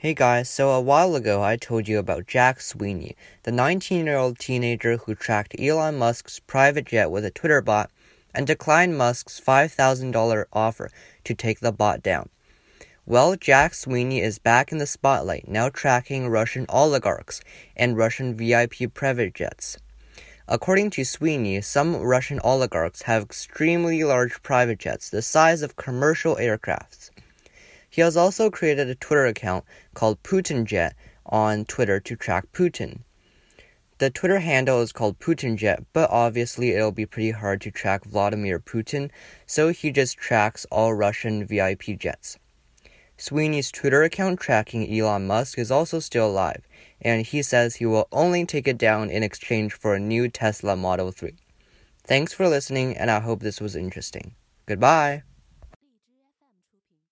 Hey guys, so a while ago I told you about Jack Sweeney, the 19 year old teenager who tracked Elon Musk's private jet with a Twitter bot and declined Musk's $5,000 offer to take the bot down. Well, Jack Sweeney is back in the spotlight, now tracking Russian oligarchs and Russian VIP private jets. According to Sweeney, some Russian oligarchs have extremely large private jets, the size of commercial aircrafts. He has also created a Twitter account called PutinJet on Twitter to track Putin. The Twitter handle is called PutinJet, but obviously it'll be pretty hard to track Vladimir Putin, so he just tracks all Russian VIP jets. Sweeney's Twitter account tracking Elon Musk is also still alive, and he says he will only take it down in exchange for a new Tesla Model 3. Thanks for listening, and I hope this was interesting. Goodbye.